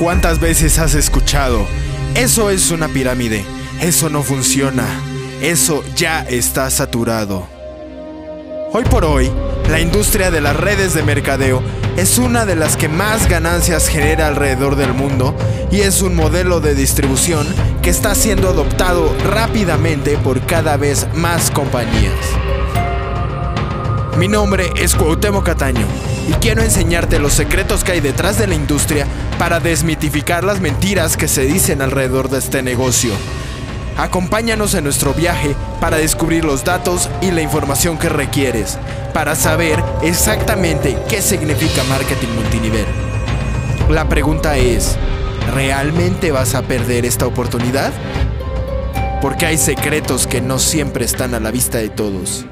¿Cuántas veces has escuchado? Eso es una pirámide. Eso no funciona. Eso ya está saturado. Hoy por hoy, la industria de las redes de mercadeo es una de las que más ganancias genera alrededor del mundo y es un modelo de distribución que está siendo adoptado rápidamente por cada vez más compañías. Mi nombre es Cuauhtémoc Cataño y quiero enseñarte los secretos que hay detrás de la industria para desmitificar las mentiras que se dicen alrededor de este negocio. Acompáñanos en nuestro viaje para descubrir los datos y la información que requieres para saber exactamente qué significa marketing multinivel. La pregunta es, ¿realmente vas a perder esta oportunidad? Porque hay secretos que no siempre están a la vista de todos.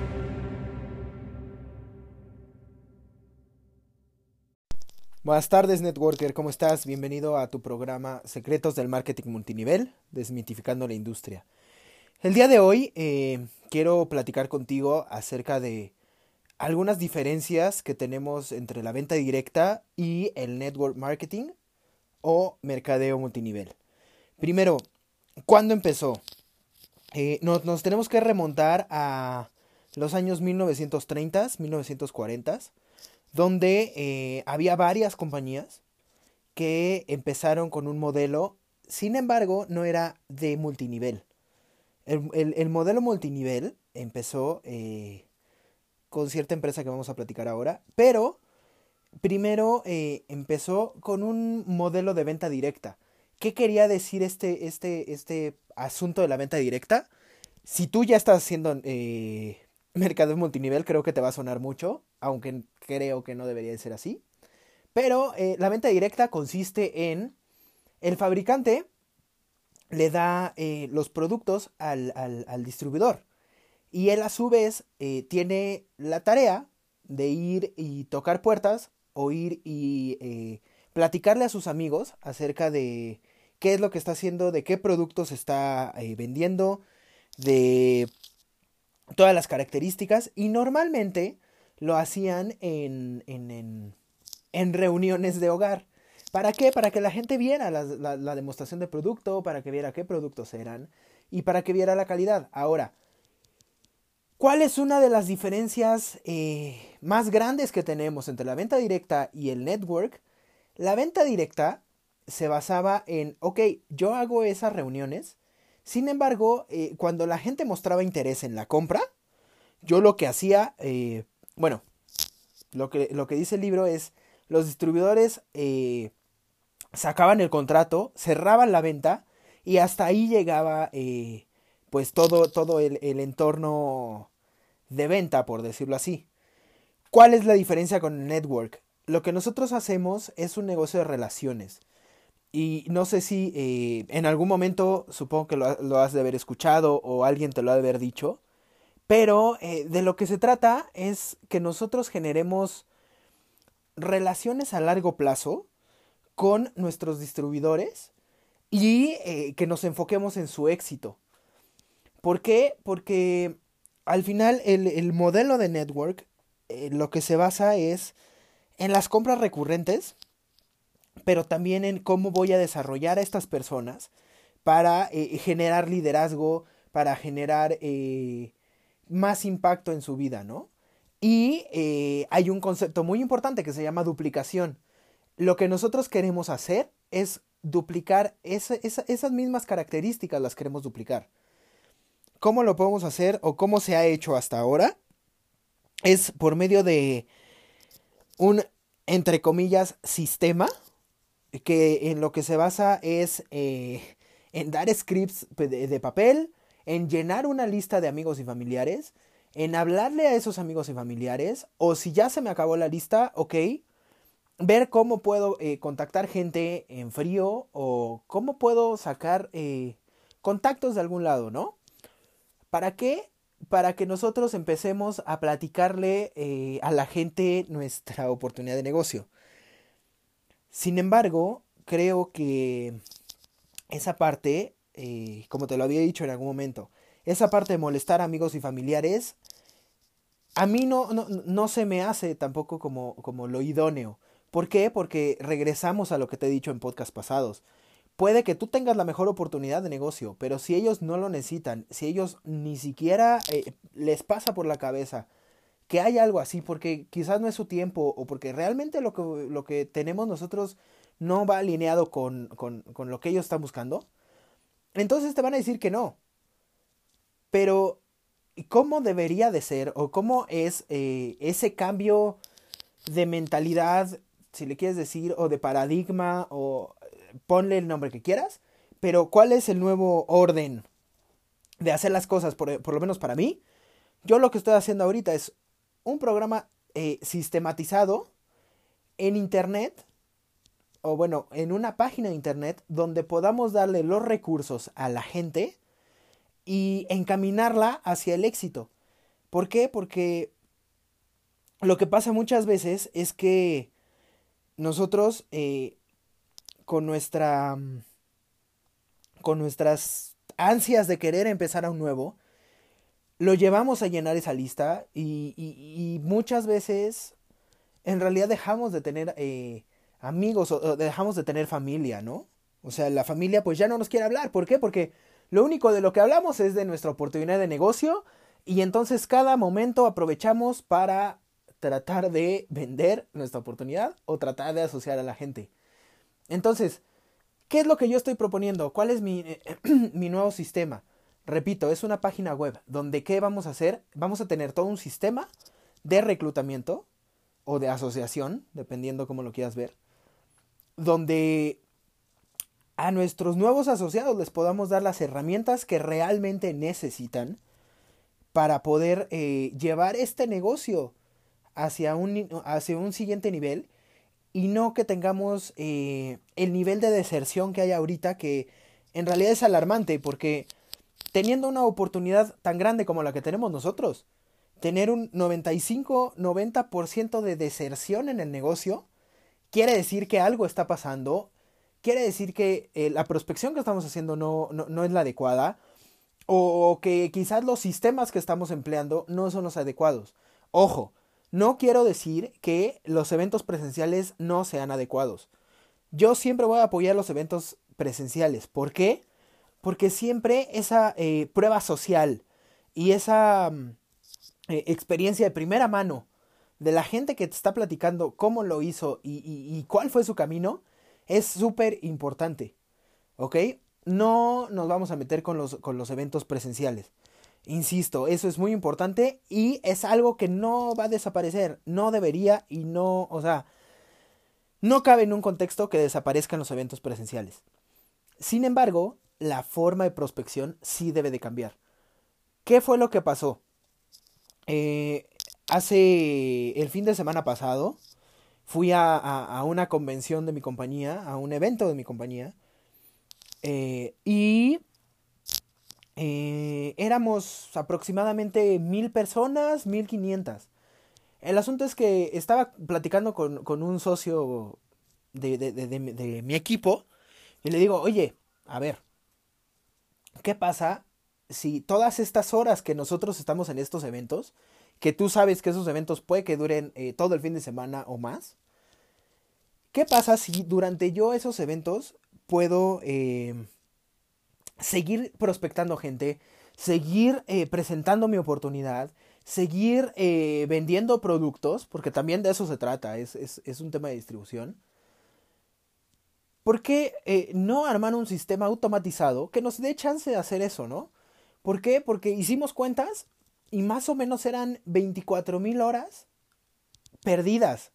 Buenas tardes, Networker, ¿cómo estás? Bienvenido a tu programa Secretos del Marketing Multinivel, desmitificando la industria. El día de hoy eh, quiero platicar contigo acerca de algunas diferencias que tenemos entre la venta directa y el network marketing o mercadeo multinivel. Primero, ¿cuándo empezó? Eh, nos, nos, tenemos que remontar a los años 1930, 1940 donde eh, había varias compañías que empezaron con un modelo, sin embargo, no era de multinivel. El, modelo multinivel empezó eh, con cierta empresa que vamos a platicar ahora, pero primero eh, empezó con un modelo de venta directa. ¿Qué quería decir este, este, este asunto de la venta directa? Si tú ya estás haciendo mercado multinivel, creo que te va a sonar mucho, aunque creo que no debería de ser así. Pero eh, la venta directa consiste en el fabricante le da eh, los productos al, distribuidor y él a su vez eh, tiene la tarea de ir y tocar puertas o ir y platicarle a sus amigos acerca de qué es lo que está haciendo, de qué productos está vendiendo, de todas las características y normalmente lo hacían en, en, en, reuniones de hogar. ¿Para qué? Para que la gente viera la, demostración de producto, para que viera qué productos eran y para que viera la calidad. Ahora, ¿cuál es una de las diferencias eh, más grandes que tenemos entre la venta directa y el network? La venta directa se basaba en, ok, yo hago esas reuniones, sin embargo, eh, cuando la gente mostraba interés en la compra, yo lo que hacía, eh, bueno, lo que, lo que dice el libro es, los distribuidores eh, sacaban el contrato, cerraban la venta y hasta ahí llegaba eh, pues todo, todo el, el, entorno de venta, por decirlo así. ¿Cuál es la diferencia con el network? Lo que nosotros hacemos es un negocio de relaciones. Y no sé si eh, en algún momento, supongo que lo, lo, has de haber escuchado o alguien te lo ha de haber dicho, pero eh, de lo que se trata es que nosotros generemos relaciones a largo plazo con nuestros distribuidores y eh, que nos enfoquemos en su éxito. ¿Por qué? Porque al final el, modelo de network eh, lo que se basa es en las compras recurrentes, pero también en cómo voy a desarrollar a estas personas para generar liderazgo, para generar más impacto en su vida, ¿no? Y eh, hay un concepto muy importante que se llama duplicación. Lo que nosotros queremos hacer es duplicar esas mismas características, las queremos duplicar. ¿Cómo lo podemos hacer o cómo se ha hecho hasta ahora? Es por medio de un, entre comillas, sistema que en lo que se basa es eh, en dar scripts de papel, en llenar una lista de amigos y familiares, en hablarle a esos amigos y familiares, o si ya se me acabó la lista, ok, ver cómo puedo eh, contactar gente en frío o cómo puedo sacar eh, contactos de algún lado, ¿no? ¿Para qué? Para que nosotros empecemos a platicarle eh, a la gente nuestra oportunidad de negocio. Sin embargo, creo que esa parte eh, como te lo había dicho en algún momento, esa parte de molestar a amigos y familiares, a mí no, no, no se me hace tampoco como, como lo idóneo. ¿Por qué? Porque regresamos a lo que te he dicho en podcast pasados. Puede que tú tengas la mejor oportunidad de negocio, pero si ellos no lo necesitan, si ellos ni siquiera eh, les pasa por la cabeza que hay algo así, porque quizás no es su tiempo o porque realmente lo que, lo que tenemos nosotros no va alineado con, con, con lo que ellos están buscando, entonces te van a decir que no. Pero, ¿cómo debería de ser o cómo es eh, ese cambio de mentalidad, si le quieres decir, o de paradigma, o ponle el nombre que quieras, pero cuál es el nuevo orden de hacer las cosas, por, por lo menos para mí? Yo lo que estoy haciendo ahorita es un programa eh, sistematizado en Internet, o bueno, en una página de Internet donde podamos darle los recursos a la gente y encaminarla hacia el éxito. ¿Por qué? Porque lo que pasa muchas veces es que nosotros eh, con nuestra con nuestras ansias de querer empezar a un nuevo, lo llevamos a llenar esa lista y, muchas veces en realidad dejamos de tener eh, amigos o, dejamos de tener familia, ¿no? O sea, la familia pues ya no nos quiere hablar. ¿Por qué? Porque lo único de lo que hablamos es de nuestra oportunidad de negocio y entonces cada momento aprovechamos para tratar de vender nuestra oportunidad o tratar de asociar a la gente. Entonces, ¿qué es lo que yo estoy proponiendo? ¿Cuál es mi, mi nuevo sistema? Repito, es una página web donde ¿qué vamos a hacer? Vamos a tener todo un sistema de reclutamiento o de asociación, dependiendo cómo lo quieras ver, donde a nuestros nuevos asociados les podamos dar las herramientas que realmente necesitan para poder eh, llevar este negocio hacia un, hacia un siguiente nivel y no que tengamos eh, el nivel de deserción que hay ahorita que en realidad es alarmante porque teniendo una oportunidad tan grande como la que tenemos nosotros, tener un 95-90% de deserción en el negocio, quiere decir que algo está pasando, quiere decir que eh, la prospección que estamos haciendo no, no, no es la adecuada, o que quizás los sistemas que estamos empleando no son los adecuados. Ojo, no quiero decir que los eventos presenciales no sean adecuados. Yo siempre voy a apoyar los eventos presenciales. ¿Por qué? porque siempre esa eh, prueba social y esa mm, eh, experiencia de primera mano de la gente que te está platicando cómo lo hizo y, cuál fue su camino es súper importante. ¿Ok? No nos vamos a meter con los, con los eventos presenciales. Insisto, eso es muy importante y es algo que no va a desaparecer. No debería y no, o sea, no cabe en un contexto que desaparezcan los eventos presenciales. Sin embargo, la forma de prospección sí debe de cambiar. ¿Qué fue lo que pasó? Eh, hace el fin de semana pasado fui a, una convención de mi compañía, a un evento de mi compañía, eh, y eh, éramos aproximadamente mil personas, mil quinientas. El asunto es que estaba platicando con, un socio de, de mi equipo y le digo, oye, a ver, ¿qué pasa si todas estas horas que nosotros estamos en estos eventos, que tú sabes que esos eventos puede que duren eh, todo el fin de semana o más, ¿qué pasa si durante yo esos eventos puedo eh, seguir prospectando gente, seguir eh, presentando mi oportunidad, seguir vendiendo productos, porque también de eso se trata, es, es un tema de distribución? ¿Por qué no armar un sistema automatizado que nos dé chance de hacer eso, no? ¿Por qué? Porque hicimos cuentas y más o menos eran 24 mil horas perdidas.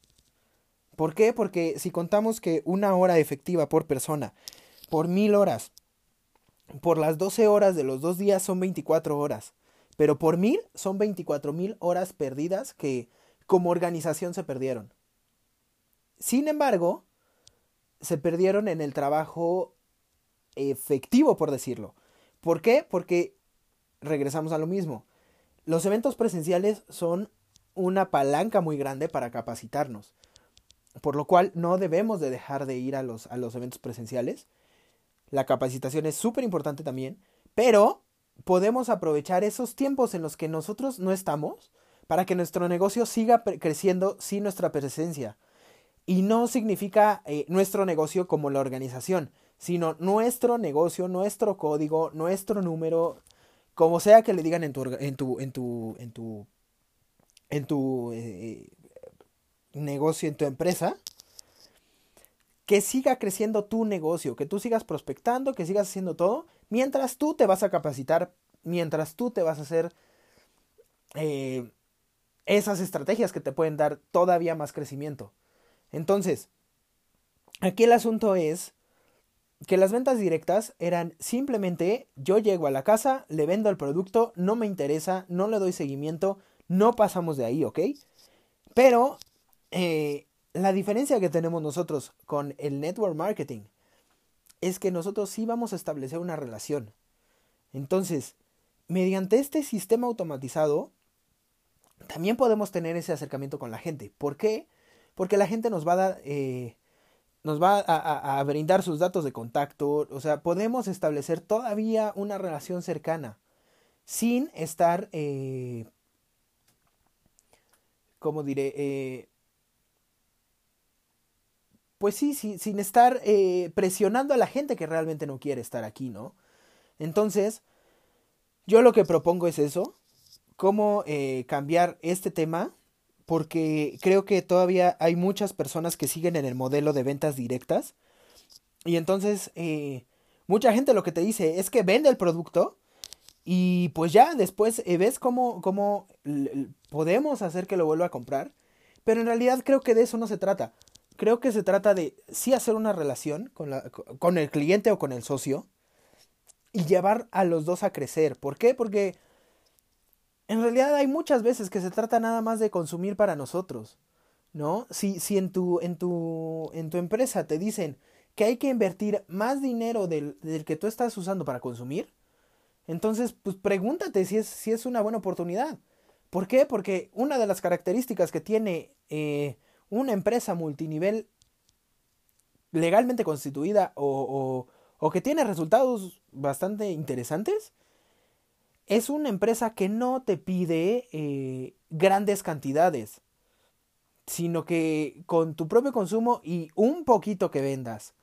¿Por qué? Porque si contamos que una hora efectiva por persona, por mil horas, por las 12 horas de los dos días son 24 horas, pero por mil son 24 mil horas perdidas que como organización se perdieron. Sin embargo, se perdieron en el trabajo efectivo, por decirlo. ¿Por qué? Porque regresamos a lo mismo. Los eventos presenciales son una palanca muy grande para capacitarnos. Por lo cual no debemos de dejar de ir a los, a los eventos presenciales. La capacitación es súper importante también. Pero podemos aprovechar esos tiempos en los que nosotros no estamos para que nuestro negocio siga creciendo sin nuestra presencia. Y no significa eh, nuestro negocio como la organización, sino nuestro negocio, nuestro código, nuestro número, como sea que le digan en tu, en tu, en tu, en tu, en tu eh, negocio, en tu empresa, que siga creciendo tu negocio, que tú sigas prospectando, que sigas haciendo todo, mientras tú te vas a capacitar, mientras tú te vas a hacer eh, esas estrategias que te pueden dar todavía más crecimiento. Entonces, aquí el asunto es que las ventas directas eran simplemente yo llego a la casa, le vendo el producto, no me interesa, no le doy seguimiento, no pasamos de ahí, ¿ok? Pero eh, la diferencia que tenemos nosotros con el network marketing es que nosotros sí vamos a establecer una relación. Entonces, mediante este sistema automatizado, también podemos tener ese acercamiento con la gente. ¿Por qué? Porque la gente nos va a dar, eh, nos va a, brindar sus datos de contacto, o sea, podemos establecer todavía una relación cercana sin estar, eh, ¿cómo diré? Eh, pues sí, sin estar eh, presionando a la gente que realmente no quiere estar aquí, ¿no? Entonces, yo lo que propongo es eso, cómo eh, cambiar este tema, porque creo que todavía hay muchas personas que siguen en el modelo de ventas directas. Y entonces, eh, mucha gente lo que te dice es que vende el producto y pues ya después eh, ves cómo, cómo podemos hacer que lo vuelva a comprar. Pero en realidad creo que de eso no se trata. Creo que se trata de sí hacer una relación con, la, con el cliente o con el socio y llevar a los dos a crecer. ¿Por qué? Porque en realidad hay muchas veces que se trata nada más de consumir para nosotros, ¿no? Si, si en, tu, en, tu, en tu empresa te dicen que hay que invertir más dinero del, que tú estás usando para consumir, entonces pues pregúntate si es, si es una buena oportunidad. ¿Por qué? Porque una de las características que tiene eh, una empresa multinivel legalmente constituida o, o, o que tiene resultados bastante interesantes es una empresa que no te pide eh, grandes cantidades, sino que con tu propio consumo y un poquito que vendas,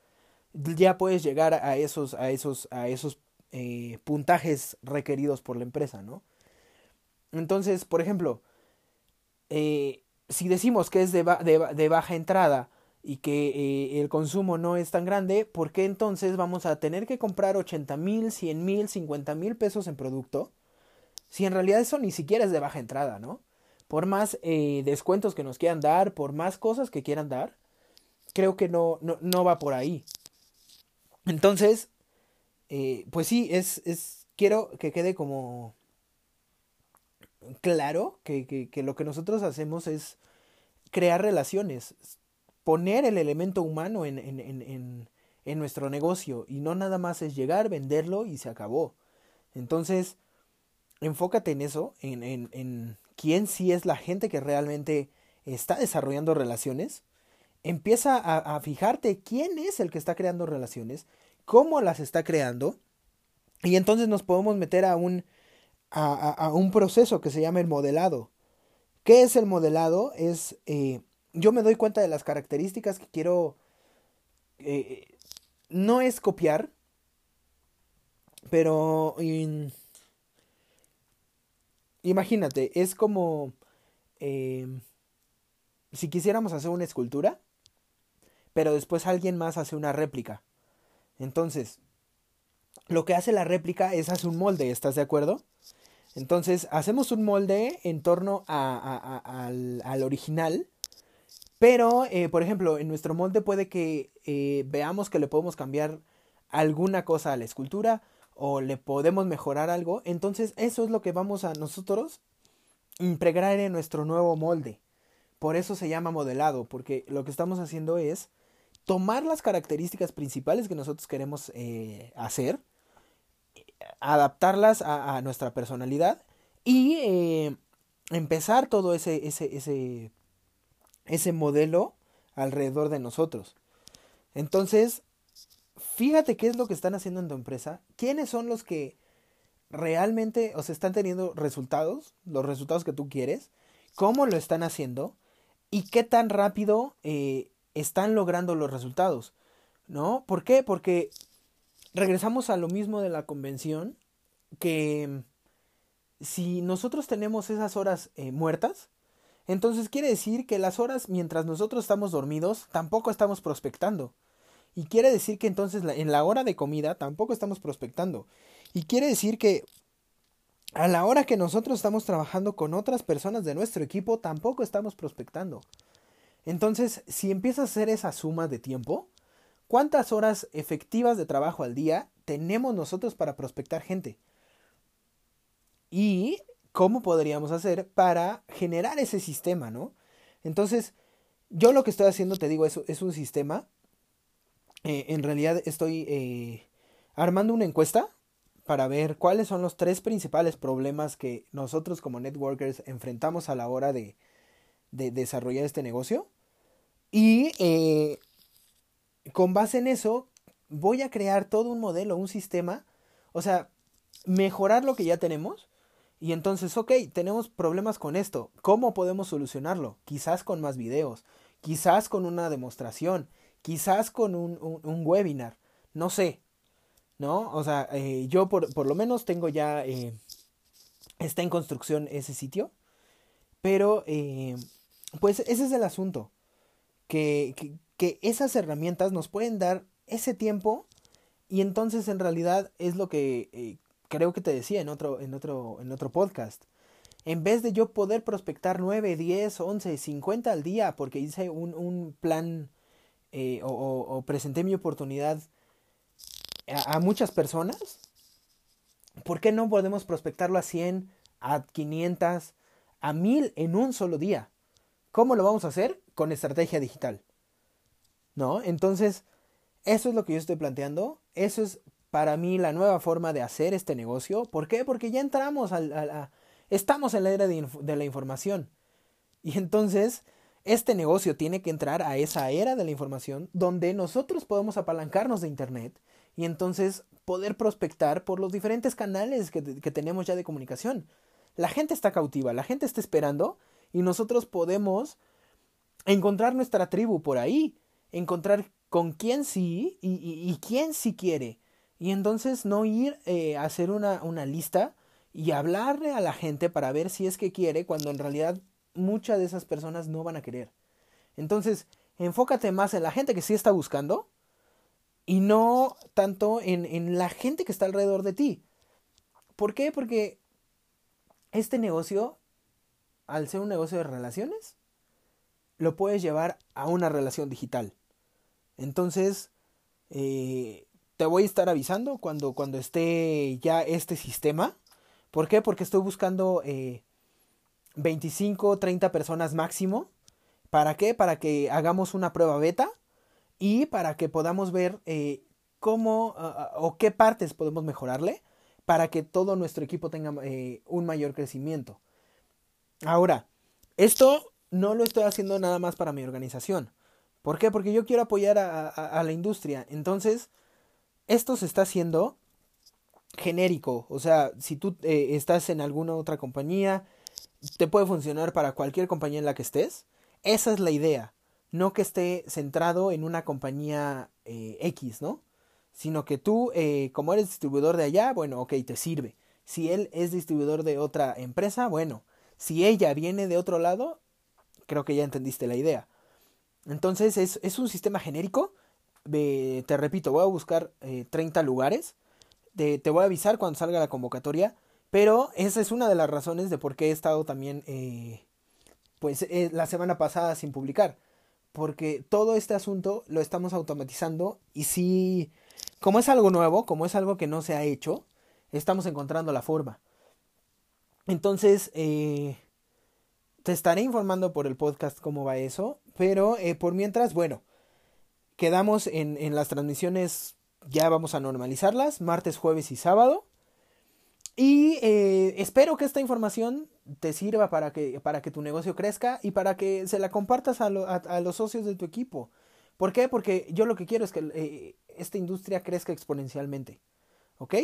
ya puedes llegar a esos, a esos, a esos eh, puntajes requeridos por la empresa, ¿no? Entonces, por ejemplo, eh, si decimos que es de, de baja entrada, y que eh, el consumo no es tan grande, ¿por qué entonces vamos a tener que comprar 80 mil, 100 mil, 50 mil pesos en producto? Si en realidad eso ni siquiera es de baja entrada, ¿no? Por más eh, descuentos que nos quieran dar, por más cosas que quieran dar, creo que no, no, no va por ahí. Entonces, eh, pues sí, es, es, quiero que quede como claro que, que, que lo que nosotros hacemos es crear relaciones, poner el elemento humano en, en, en, en, nuestro negocio y no nada más es llegar, venderlo y se acabó. Entonces, enfócate en eso, en, quién sí es la gente que realmente está desarrollando relaciones. Empieza a, a, fijarte quién es el que está creando relaciones, cómo las está creando, y entonces nos podemos meter a un, a, a un proceso que se llama el modelado. ¿Qué es el modelado? Es eh, yo me doy cuenta de las características que quiero... Eh, no es copiar, pero... imagínate, es como... Eh, si quisiéramos hacer una escultura, pero después alguien más hace una réplica. Entonces, lo que hace la réplica es hacer un molde, ¿estás de acuerdo? Entonces, hacemos un molde en torno a, al, al original pero, eh, por ejemplo, en nuestro molde puede que eh, veamos que le podemos cambiar alguna cosa a la escultura o le podemos mejorar algo. Entonces, eso es lo que vamos a nosotros impregnar en nuestro nuevo molde. Por eso se llama modelado, porque lo que estamos haciendo es tomar las características principales que nosotros queremos eh, hacer, adaptarlas a, nuestra personalidad y empezar todo ese, ese, ese ese modelo alrededor de nosotros. Entonces, fíjate qué es lo que están haciendo en tu empresa, quiénes son los que realmente o están teniendo resultados, los resultados que tú quieres, cómo lo están haciendo y qué tan rápido eh, están logrando los resultados, ¿no? ¿Por qué? Porque regresamos a lo mismo de la convención, que si nosotros tenemos esas horas eh, muertas, entonces quiere decir que las horas mientras nosotros estamos dormidos tampoco estamos prospectando. Y quiere decir que entonces en la hora de comida tampoco estamos prospectando. Y quiere decir que a la hora que nosotros estamos trabajando con otras personas de nuestro equipo tampoco estamos prospectando. Entonces, si empiezas a hacer esa suma de tiempo, ¿cuántas horas efectivas de trabajo al día tenemos nosotros para prospectar gente? Y cómo podríamos hacer para generar ese sistema, ¿no? Entonces, yo lo que estoy haciendo, te digo, es, es un sistema. Eh, en realidad estoy eh, armando una encuesta para ver cuáles son los tres principales problemas que nosotros como networkers enfrentamos a la hora de, de desarrollar este negocio. Y eh, con base en eso, voy a crear todo un modelo, un sistema, o sea, mejorar lo que ya tenemos. Y entonces, ok, tenemos problemas con esto. ¿Cómo podemos solucionarlo? Quizás con más videos, quizás con una demostración, quizás con un, un, webinar, no sé. ¿No? O sea, eh, yo por, por, lo menos tengo ya, eh, está en construcción ese sitio. Pero, eh, pues ese es el asunto que, que, esas herramientas nos pueden dar ese tiempo y entonces en realidad es lo que creo que te decía en otro, en, otro, en otro podcast. En vez de yo poder prospectar 9, 10, 11, 50 al día porque hice un, un plan eh, o, presenté mi oportunidad a, a, muchas personas, ¿por qué no podemos prospectarlo a 100, a 500, a 1000 en un solo día? ¿Cómo lo vamos a hacer? Con estrategia digital. ¿No? Entonces, eso es lo que yo estoy planteando. Eso es para mí la nueva forma de hacer este negocio. ¿Por qué? Porque ya entramos al, a, estamos en la era de, la información. Y entonces, este negocio tiene que entrar a esa era de la información donde nosotros podemos apalancarnos de Internet y entonces poder prospectar por los diferentes canales que, que, tenemos ya de comunicación. La gente está cautiva, la gente está esperando y nosotros podemos encontrar nuestra tribu por ahí, encontrar con quién sí y, y, quién sí quiere. Y entonces no ir eh, a hacer una, una lista y hablarle a la gente para ver si es que quiere, cuando en realidad muchas de esas personas no van a querer. Entonces, enfócate más en la gente que sí está buscando y no tanto en, en la gente que está alrededor de ti. ¿Por qué? Porque este negocio al ser un negocio de relaciones, lo puedes llevar a una relación digital. Entonces, eh, te voy a estar avisando cuando, cuando esté ya este sistema. ¿Por qué? Porque estoy buscando eh, 25, 30 personas máximo. ¿Para qué? Para que hagamos una prueba beta y para que podamos ver eh, cómo o qué partes podemos mejorarle para que todo nuestro equipo tenga eh, un mayor crecimiento. Ahora, esto no lo estoy haciendo nada más para mi organización. ¿Por qué? Porque yo quiero apoyar a, la industria. Entonces, esto se está haciendo genérico. O sea, si tú eh, estás en alguna otra compañía, te puede funcionar para cualquier compañía en la que estés. Esa es la idea. No que esté centrado en una compañía eh, X, ¿no? Sino que tú, eh, como eres distribuidor de allá, bueno, ok, te sirve. Si él es distribuidor de otra empresa, bueno, si ella viene de otro lado, creo que ya entendiste la idea. Entonces es, es un sistema genérico. Te repito, voy a buscar 30 eh, lugares. te voy a avisar cuando salga la convocatoria. Pero esa es una de las razones de por qué he estado también eh, pues eh, la semana pasada sin publicar. Porque todo este asunto lo estamos automatizando y si, como es algo nuevo, como es algo que no se ha hecho, estamos encontrando la forma. Entonces, te estaré informando por el podcast cómo va eso, pero por mientras, bueno, quedamos en, las transmisiones, ya vamos a normalizarlas, martes, jueves y sábado. Y eh, espero que esta información te sirva para que, para que tu negocio crezca y para que se la compartas a, los socios de tu equipo. ¿Por qué? Porque yo lo que quiero es que esta industria crezca exponencialmente. ¿Ok?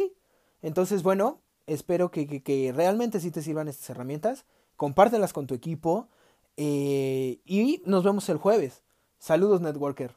Entonces, bueno, espero que, que, realmente sí te sirvan estas herramientas. Compártelas con tu equipo. Eh, y nos vemos el jueves. Saludos, networker.